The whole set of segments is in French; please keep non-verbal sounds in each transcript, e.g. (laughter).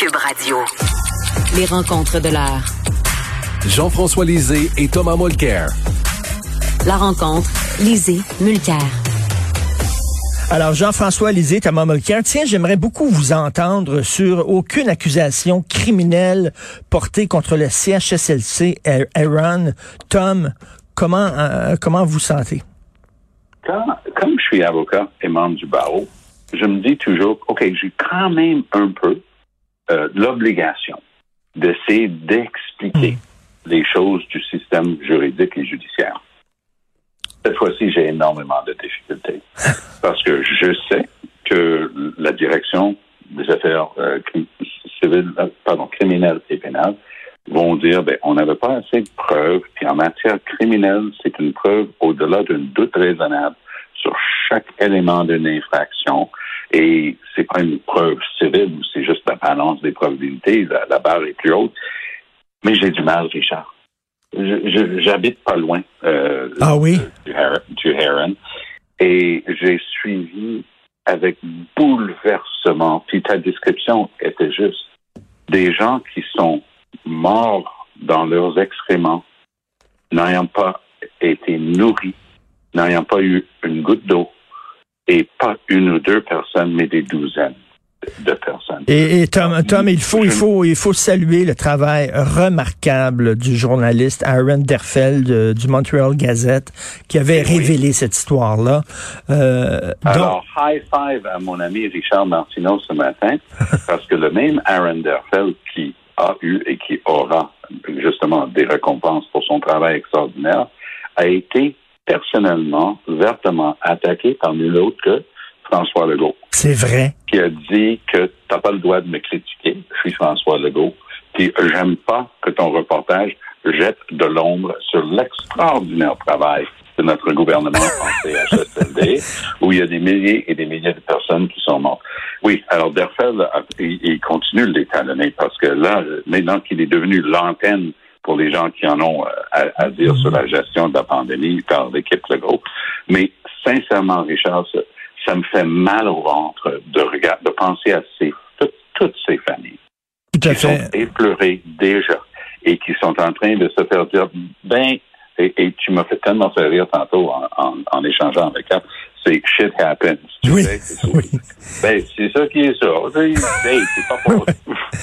Cube Radio. Les rencontres de l'heure. Jean-François Lisée et Thomas Mulcair. La rencontre, Lisée, Mulcair. Alors, Jean-François Lisée, Thomas Mulcair, tiens, j'aimerais beaucoup vous entendre sur aucune accusation criminelle portée contre le CHSLC Aaron. Tom, comment, euh, comment vous sentez? Quand, comme je suis avocat et membre du barreau, je me dis toujours, OK, j'ai quand même un peu euh, l'obligation d'essayer d'expliquer hmm. les choses du système juridique et judiciaire. Cette fois-ci, j'ai énormément de difficultés (laughs) parce que je sais que la direction des affaires euh, civiles, euh, pardon, criminelles et pénales vont dire, ben, on n'avait pas assez de preuves, puis en matière criminelle, c'est une preuve au-delà d'un doute raisonnable sur chaque élément d'une infraction. Et c'est pas une preuve civile, c'est juste la balance des probabilités, la, barre est plus haute. Mais j'ai du mal, Richard. J'habite pas loin euh, ah oui? du, du Heron et j'ai suivi avec bouleversement, puis ta description était juste, des gens qui sont morts dans leurs excréments, n'ayant pas été nourris, n'ayant pas eu une goutte d'eau, et pas une ou deux personnes, mais des douzaines de personnes. Et, Tom, Tom, il faut, il faut, il faut saluer le travail remarquable du journaliste Aaron Derfeld du Montreal Gazette qui avait révélé cette histoire-là. Euh, Alors, high five à mon ami Richard Martineau ce matin, (laughs) parce que le même Aaron Derfeld qui a eu et qui aura justement des récompenses pour son travail extraordinaire a été personnellement, vertement attaqué par nul autre que François Legault. C'est vrai. Qui a dit que tu n'as pas le droit de me critiquer. Je suis François Legault. Puis j'aime pas que ton reportage jette de l'ombre sur l'extraordinaire travail de notre gouvernement en (laughs) CHSLD, où il y a des milliers et des milliers de personnes qui sont mortes. Oui, alors Derfel, il, continue de l'étalonner parce que là, maintenant qu'il est devenu l'antenne pour les gens qui en ont euh, à, dire sur la gestion de la pandémie par l'équipe Legault. Mais sincèrement, Richard, ça, me fait mal au ventre de, regarder, de penser à ces, toutes ces familles qui sont éplorées déjà et qui sont en train de se faire dire, ben, et, tu m'as fait tellement faire rire tantôt en, échangeant avec elle, c'est shit happens. Oui. Ben, c'est ça qui est ça. (laughs)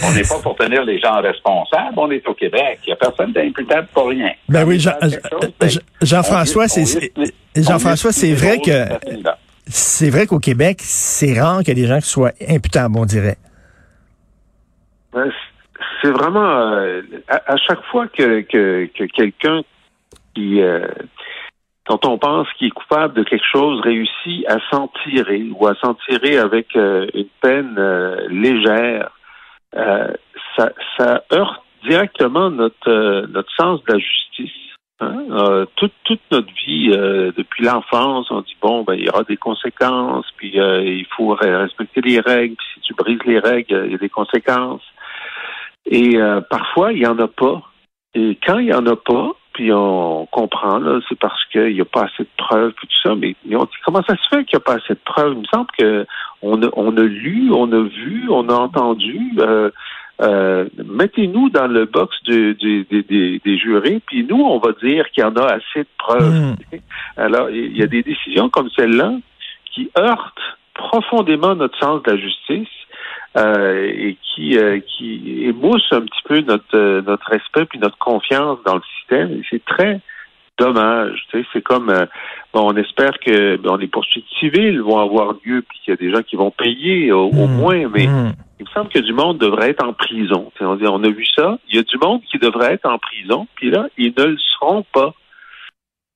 on n'est pas pour tenir les gens responsables. On est au Québec. Il n'y a personne d'imputable pour rien. Ben oui, Jean-François, c'est Jean-François, c'est vrai que c'est vrai qu'au Québec, c'est rare que des gens soient imputables, on dirait. Ben, c'est vraiment euh, à, chaque fois que, que, que quelqu'un qui euh, quand on pense qu'il est coupable de quelque chose, réussit à s'en tirer ou à s'en tirer avec euh, une peine euh, légère, euh, ça, heurte directement notre notre sens de la justice. Hein. toute, toute notre vie, depuis l'enfance, on dit bon, ben il y aura des conséquences, puis il faut respecter les règles. Puis si tu brises les règles, il y a des conséquences. Et parfois, il y en a pas. Et quand il y en a pas, puis on comprend, là, c'est parce qu'il n'y a pas assez de preuves, et tout ça, mais, on dit, comment ça se fait qu'il n'y a pas assez de preuves? Il me semble que on a, on a lu, on a vu, on a entendu. Euh, euh, mettez-nous dans le box des jurés, puis nous, on va dire qu'il y en a assez de preuves. Hmm. Alors, il y a des décisions comme celle-là qui heurtent profondément notre sens de la justice euh, et qui euh, qui émousse un petit peu notre euh, notre respect puis notre confiance dans le système. C'est très dommage. Tu sais, c'est comme bon, on espère que bon, les poursuites civiles vont avoir lieu puis qu'il y a des gens qui vont payer au, mmh. moins, mais mmh. il me semble que du monde devrait être en prison. on, on a vu ça. Il y a du monde qui devrait être en prison, puis là, ils ne le seront pas.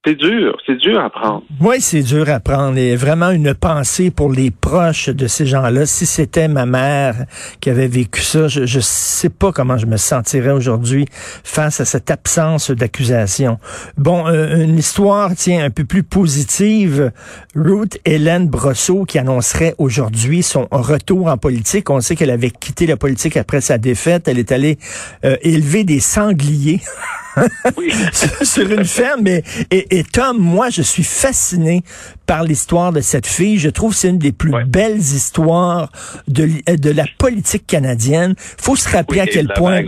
C'est dur, c'est dur à prendre. Oui, c'est dur à prendre. Et vraiment une pensée pour les proches de ces gens-là. Si c'était ma mère qui avait vécu ça, je ne sais pas comment je me sentirais aujourd'hui face à cette absence d'accusation. Bon, euh, une histoire, tiens, un peu plus positive. Ruth Hélène Brosseau qui annoncerait aujourd'hui son retour en politique. On sait qu'elle avait quitté la politique après sa défaite. Elle est allée euh, élever des sangliers. (laughs) (laughs) oui. sur une ferme. Et, et, Tom, moi, je suis fasciné par l'histoire de cette fille. Je trouve que c'est une des plus belles histoires de, de la politique canadienne. faut se rappeler à quel point...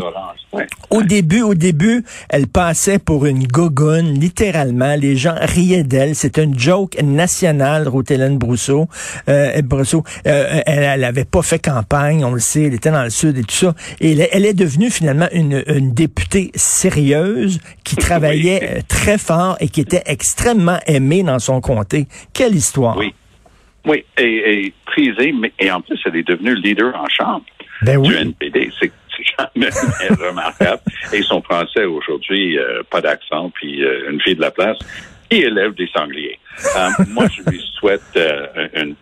Au début, au début, elle passait pour une gogonne, littéralement. Les gens riaient d'elle. C'était une joke nationale, Ruth Hélène Brousseau. Euh, Brousseau euh, elle, elle avait pas fait campagne, on le sait, elle était dans le sud et tout ça. Et elle, est devenue finalement une, une députée sérieuse qui (laughs) travaillait euh, très fort et qui était extrêmement aimée dans son comté. Quelle histoire? Oui. Oui, et, et prisée, mais et en plus, elle est devenue leader en chambre ben du NPD. C'est quand même (laughs) remarquable. Et son français aujourd'hui, euh, pas d'accent, puis euh, une fille de la place qui élève des sangliers. Euh, (laughs) moi, je lui souhaite une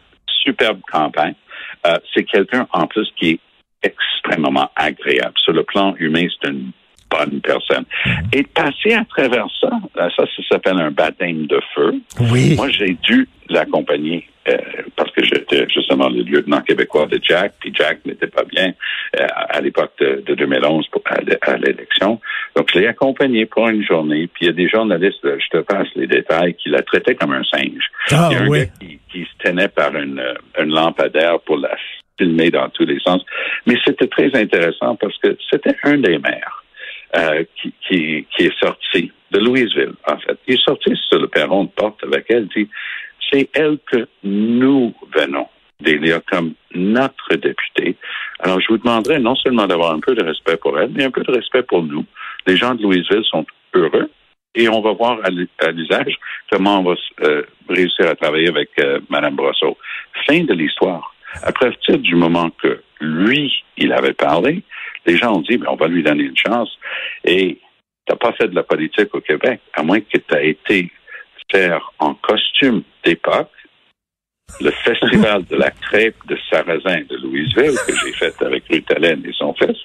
superbe campagne. c'est quelqu'un en plus qui est extrêmement agréable. Sur le plan humain, c'est une bonne personne. Mm-hmm. Et passer à travers ça, ça, ça s'appelle un baptême de feu. Oui. Moi, j'ai dû l'accompagner euh, parce que j'étais justement le lieutenant québécois de Jack, puis Jack n'était pas bien euh, à l'époque de, 2011 pour, à, l'élection. Donc, je l'ai accompagné pour une journée, puis il y a des journalistes, je te passe les détails, qui la traitaient comme un singe. Ah, il y a un oui. gars qui, qui, se tenait par une, une lampadaire pour la filmer dans tous les sens. Mais c'était très intéressant parce que c'était un des maires euh, qui, qui, qui est sorti de Louisville, en fait. Il est sorti sur le perron de porte avec elle, dit c'est elle que nous venons d'élire comme notre députée. Alors, je vous demanderais non seulement d'avoir un peu de respect pour elle, mais un peu de respect pour nous. Les gens de Louisville sont heureux et on va voir à l'usage comment on va euh, réussir à travailler avec euh, Mme Brosseau. Fin de l'histoire. À partir du moment que lui, il avait parlé, les gens ont dit, mais on va lui donner une chance. Et tu n'as pas fait de la politique au Québec, à moins que tu aies été faire en costume d'époque le (laughs) festival de la crêpe de sarrasin de Louisville que j'ai fait avec Ruth Hélène et son fils.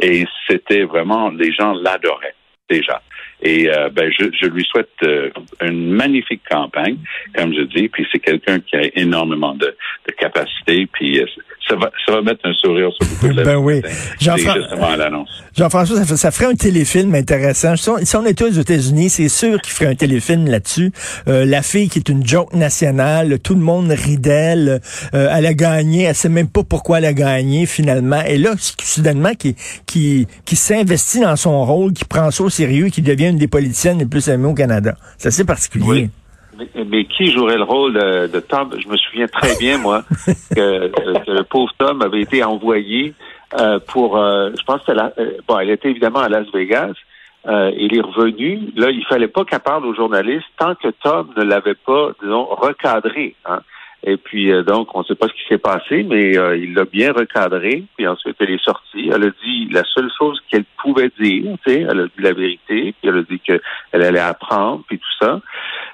Et c'était vraiment, les gens l'adoraient déjà. Et euh, ben, je, je, lui souhaite euh, une magnifique campagne, comme je dis. Puis c'est quelqu'un qui a énormément de, de capacité. Puis euh, ça va, ça va mettre un sourire sur beaucoup de Ben oui. Jean-François, ça, ça, ferait un téléfilm intéressant. Si on, était aux États-Unis, c'est sûr qu'il ferait un téléfilm là-dessus. Euh, la fille qui est une joke nationale, tout le monde rit d'elle. Euh, elle a gagné, elle sait même pas pourquoi elle a gagné finalement. Et là, soudainement, qui, qui, qui s'investit dans son rôle, qui prend ça au sérieux, qui devient une des politiciennes les plus aimées au Canada. C'est assez particulier. Mais, qui jouerait le rôle de, Tom? Je me souviens très bien, moi, (laughs) que, le pauvre Tom avait été envoyé euh, pour, euh, je pense que la, euh, bon, elle était évidemment à Las Vegas. il est revenu. Là, il fallait pas qu'elle parle aux journalistes tant que Tom ne l'avait pas, disons, recadré. Hein. Et puis, donc, on ne sait pas ce qui s'est passé, mais il l'a bien recadré. Puis ensuite, elle est sortie. Elle a dit la seule chose qu'elle pouvait dire, tu sais, elle a dit la vérité. Puis elle a dit qu'elle allait apprendre, puis tout ça.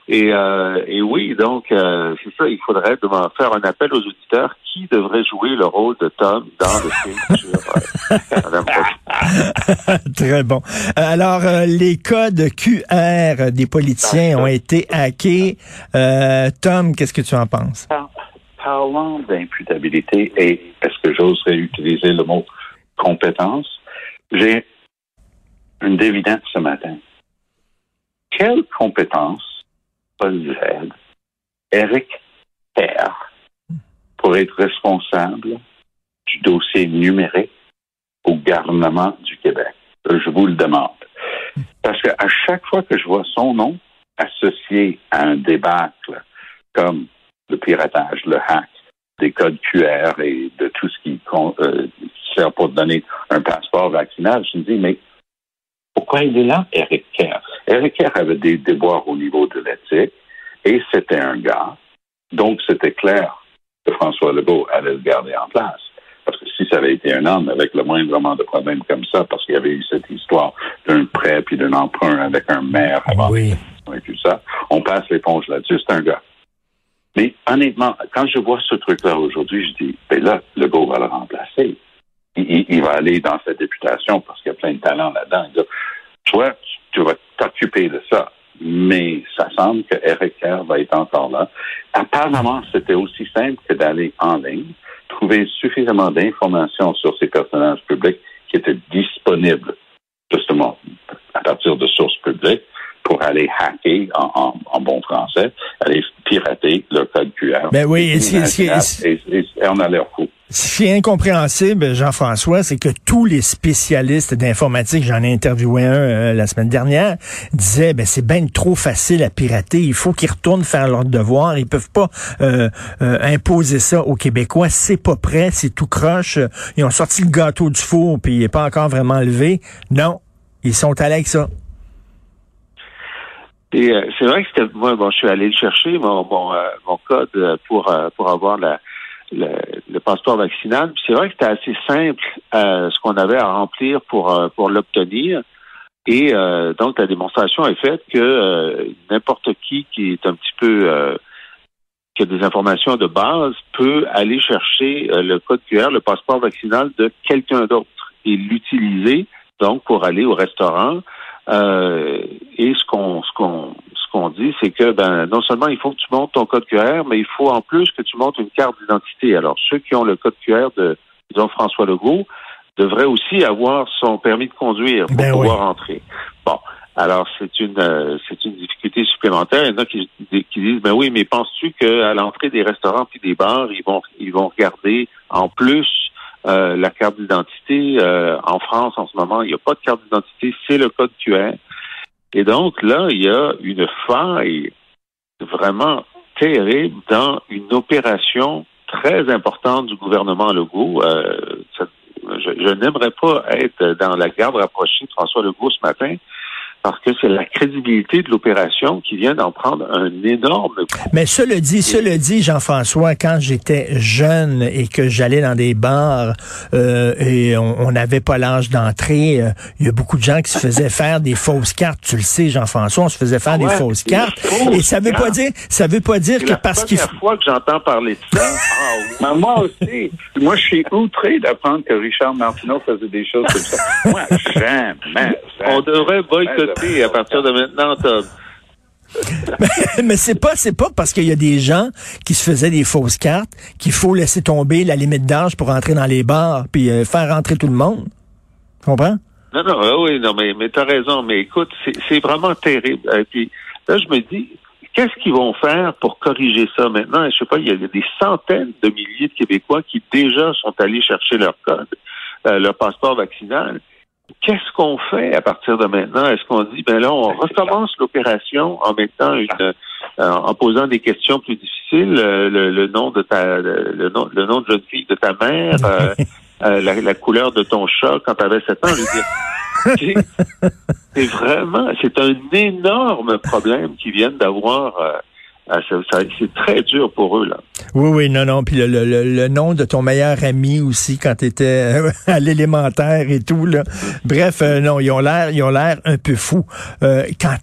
Et, euh, et oui, donc euh, c'est ça, il faudrait faire un appel aux auditeurs qui devrait jouer le rôle de Tom dans le film sur euh, (laughs) Très bon. Alors, euh, les codes QR des politiciens ont été hackés. Euh, Tom, qu'est-ce que tu en penses? Parlant d'imputabilité, et est-ce que j'oserais utiliser le mot compétence, j'ai une dévidence ce matin. Quelle compétence Paul Z, Eric Kerr, pour être responsable du dossier numérique au gouvernement du Québec. Je vous le demande. Parce qu'à chaque fois que je vois son nom associé à un débâcle comme le piratage, le hack, des codes QR et de tout ce qui, euh, sert pour donner un passeport vaccinal, je me dis, mais pourquoi il est là, Eric Kerr? Eric Kerr avait des déboires au niveau de l'éthique et c'était un gars. Donc, c'était clair que François Legault allait le garder en place. Parce que si ça avait été un homme avec le moindrement de problèmes comme ça, parce qu'il y avait eu cette histoire d'un prêt puis d'un emprunt avec un maire avant oui. et tout ça, on passe l'éponge là-dessus. C'est un gars. Mais honnêtement, quand je vois ce truc-là aujourd'hui, je dis, ben là, Legault va le remplacer il, va aller dans cette députation parce qu'il y a plein de talents là-dedans. Toi, tu vas t'occuper de ça. Mais ça semble que Eric Kerr va être encore là. Apparemment, c'était aussi simple que d'aller en ligne, trouver suffisamment d'informations sur ces personnages publics qui étaient disponibles, justement, à partir de sources publiques, pour aller hacker en, bon français, aller pirater le code QR. Ben oui, et, on a l'air fou. Ce qui est incompréhensible, Jean-François, c'est que tous les spécialistes d'informatique, j'en ai interviewé un euh, la semaine dernière, disaient ben c'est bien trop facile à pirater. Il faut qu'ils retournent faire leur devoir. Ils peuvent pas euh, euh, imposer ça aux Québécois. C'est pas prêt, c'est tout croche. Ils ont sorti le gâteau du four, puis il est pas encore vraiment levé. Non, ils sont allés avec ça. Et c'est vrai que c'était moi, bon, je suis allé le chercher mon mon, code pour pour avoir la le, passeport vaccinal. C'est vrai que c'était assez simple euh, ce qu'on avait à remplir pour, euh, pour l'obtenir. Et euh, donc, la démonstration est faite que n'importe qui qui est un petit peu qui a des informations de base peut aller chercher le code QR, le passeport vaccinal de quelqu'un d'autre et l'utiliser donc pour aller au restaurant. et ce qu'on ce qu'on qu'on dit, c'est que ben, non seulement il faut que tu montes ton code QR, mais il faut en plus que tu montes une carte d'identité. Alors, ceux qui ont le code QR de, disons, François Legault, devraient aussi avoir son permis de conduire pour ben pouvoir entrer. Bon. Alors, c'est une euh, c'est une difficulté supplémentaire. Il y en a qui, disent ben oui, mais penses-tu qu'à l'entrée des restaurants puis des bars, ils vont ils vont regarder en plus euh, la carte d'identité. Euh, en France, en ce moment, il n'y a pas de carte d'identité, c'est le code QR. Et donc là, il y a une faille vraiment terrible dans une opération très importante du gouvernement Legault. Euh, je, je n'aimerais pas être dans la garde rapprochée de François Legault ce matin, parce que c'est la crédibilité de l'opération qui vient d'en prendre un énorme coup. Mais cela dit, cela dit, Jean-François, quand j'étais jeune et que j'allais dans des bars euh, et on n'avait pas l'âge d'entrer, euh, il y a beaucoup de gens qui se faisaient faire des fausses cartes. Tu le sais, Jean-François, on se faisait faire des fausses cartes. Et ça veut pas dire, ça veut pas dire que parce qu'il faut. fois que j'entends parler de ça. Ah moi aussi. Moi, je suis outré d'apprendre que Richard Martineau faisait des choses comme ça. Moi, jamais. On devrait boycotter à partir de maintenant, (laughs) mais, c'est pas c'est pas parce qu'il y a des gens qui se faisaient des fausses cartes qu'il faut laisser tomber la limite d'âge pour entrer dans les bars puis euh, faire rentrer tout le monde. Tu comprends? Non, non, ah oui, non, mais, mais t'as raison. Mais écoute, c'est vraiment terrible. Et puis là, je me dis, qu'est-ce qu'ils vont faire pour corriger ça maintenant? Je sais pas, il y a des centaines de milliers de Québécois qui déjà sont allés chercher leur code, euh, leur passeport vaccinal qu'est-ce qu'on fait à partir de maintenant? Est-ce qu'on dit, ben là, on recommence l'opération en mettant une, euh, en posant des questions plus difficiles, euh, le, nom de ta, le, nom, le nom de jeune fille de ta mère, euh, (laughs) la, couleur de ton chat quand tu avais 7 ans, je veux dire. (laughs) c'est vraiment, c'est un énorme problème qu'ils viennent d'avoir ah, c'est très dur pour eux, là. Oui, oui, non, non. Puis le, le, le nom de ton meilleur ami aussi quand tu étais euh, (laughs) à l'élémentaire et tout, là. Bref, euh, non, ils ont l'air, ils ont l'air un peu fous. Euh, quand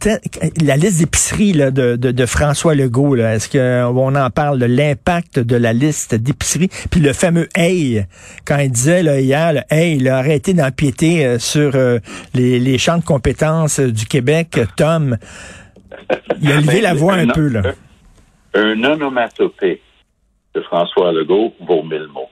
la liste d'épicerie là, de, de, de, François Legault, là, est-ce qu'on en parle de l'impact de la liste d'épicerie? Puis le fameux Hey, quand il disait là, hier, le Hey, il a arrêté d'empiéter sur les, les champs de compétences du Québec, Tom. Il a levé la voix un peu, là un onomatopée de François Legault vaut mille mots.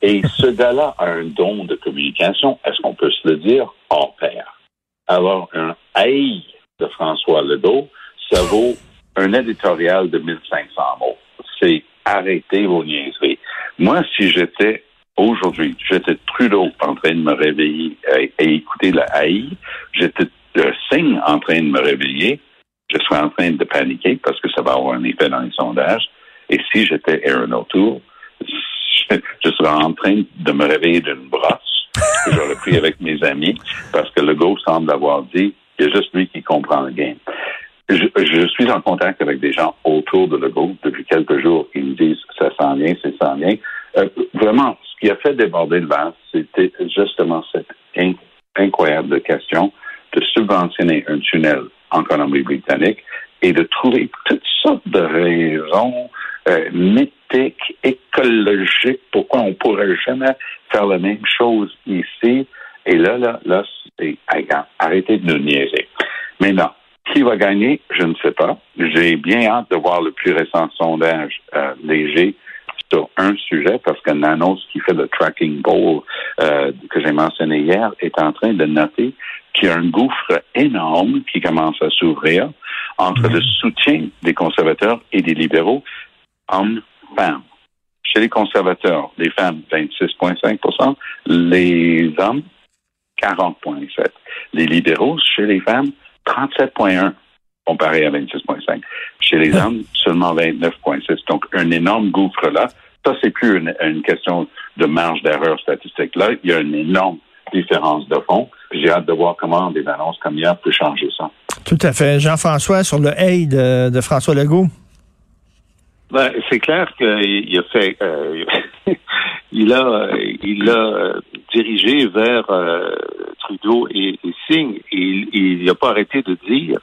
Et (laughs) ce gars-là a un don de communication, est-ce qu'on peut se le dire, hors pair. Avoir un haï de François Legault, ça vaut un éditorial de 1500 mots. C'est arrêter vos niaiseries. Moi, si j'étais aujourd'hui, j'étais Trudeau en train de me réveiller et, écouter le haï, j'étais le signe en train de me réveiller, je serais en train de paniquer parce que ça va avoir un effet dans les sondages. Et si j'étais Aaron O'Toole, je, serais en train de me réveiller d'une brosse que j'aurais pris avec mes amis parce que le semble avoir dit il y a juste lui qui comprend le game. Je, suis en contact avec des gens autour de Legault depuis quelques jours qui me disent ça sent bien, c'est sent bien. Euh, vraiment, ce qui a fait déborder le vase, c'était justement cette incroyable question de subventionner un tunnel en Colombie-Britannique et de trouver toutes sortes de raisons euh, mythiques, écologiques, pourquoi on pourrait jamais faire la même chose ici. Et là, là, là, c'est arrêtez de nous niaiser. Maintenant, qui va gagner, je ne sais pas. J'ai bien hâte de voir le plus récent sondage euh, léger sur un sujet parce que Nanos, qui fait le tracking poll euh, que j'ai mentionné hier, est en train de noter qu'il y a un gouffre énorme qui commence à s'ouvrir entre le soutien des conservateurs et des libéraux, hommes-femmes. Chez les conservateurs, les femmes, 26,5% les hommes, 40,7 Les libéraux, chez les femmes, 37,1 comparé à 26,5 Chez les hommes, seulement 29,6 Donc, un énorme gouffre là. Ça, c'est plus une, une, question de marge d'erreur statistique. Là, il y a une énorme différence de fond. J'ai hâte de voir comment des annonces comme hier peut changer ça. Tout à fait. Jean-François, sur le aide de, de François Legault. Ben, c'est clair qu'il a fait, euh, (laughs) il a, il a dirigé vers euh, Trudeau et, et Singh et il n'a pas arrêté de dire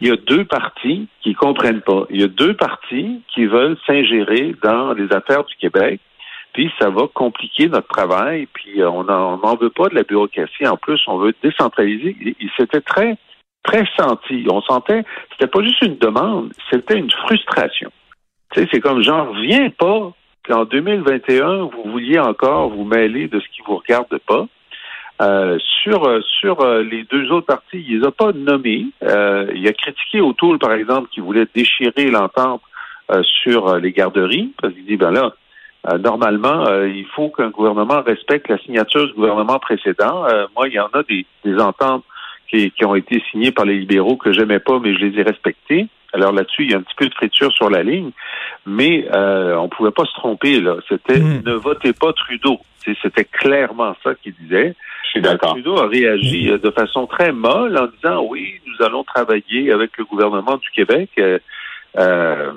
il y a deux partis qui comprennent pas. Il y a deux partis qui veulent s'ingérer dans les affaires du Québec. Puis ça va compliquer notre travail. Puis euh, on n'en veut pas de la bureaucratie. En plus, on veut décentraliser. Il, s'était très très senti. On sentait, c'était pas juste une demande, c'était une frustration. Tu sais, c'est comme j'en reviens pas qu'en 2021, vous vouliez encore vous mêler de ce qui vous regarde pas. Euh, sur euh, sur euh, les deux autres parties, il les a pas nommés. il a critiqué O'Toole, par exemple, qui voulait déchirer l'entente sur les garderies, parce qu'il dit ben là, normalement, il faut qu'un gouvernement respecte la signature du gouvernement précédent. moi, il y en a des, des ententes qui, qui, ont été signées par les libéraux que j'aimais pas, mais je les ai respectées. Alors là-dessus, il y a un petit peu de friture sur la ligne, mais euh, on pouvait pas se tromper. Là, c'était hmm. ne votez pas Trudeau. C'était clairement ça qu'il disait. Trudeau a réagi euh, de façon très molle en disant oui, nous allons travailler avec le gouvernement du Québec. Euh, euh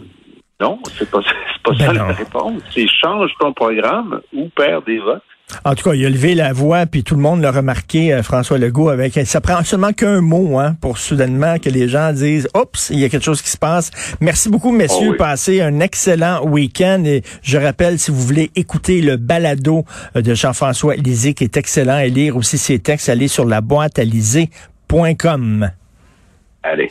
non, c'est pas, (laughs) pas ben ça la réponse. C'est change ton programme ou perds des votes. En tout cas, il a levé la voix, puis tout le monde l'a remarqué, euh, François Legault, avec ça prend seulement qu'un mot hein, pour soudainement que les gens disent Oups, il y a quelque chose qui se passe. Merci beaucoup, messieurs. Oh Passez un excellent week-end. Et je rappelle, si vous voulez écouter le balado euh, de Jean-François Lisée, qui est excellent, et lire aussi ses textes, allez sur la boîte à Allez.